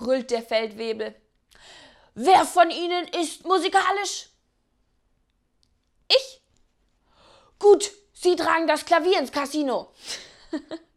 brüllt der Feldwebel. Wer von Ihnen ist musikalisch? Ich. Gut, Sie tragen das Klavier ins Casino.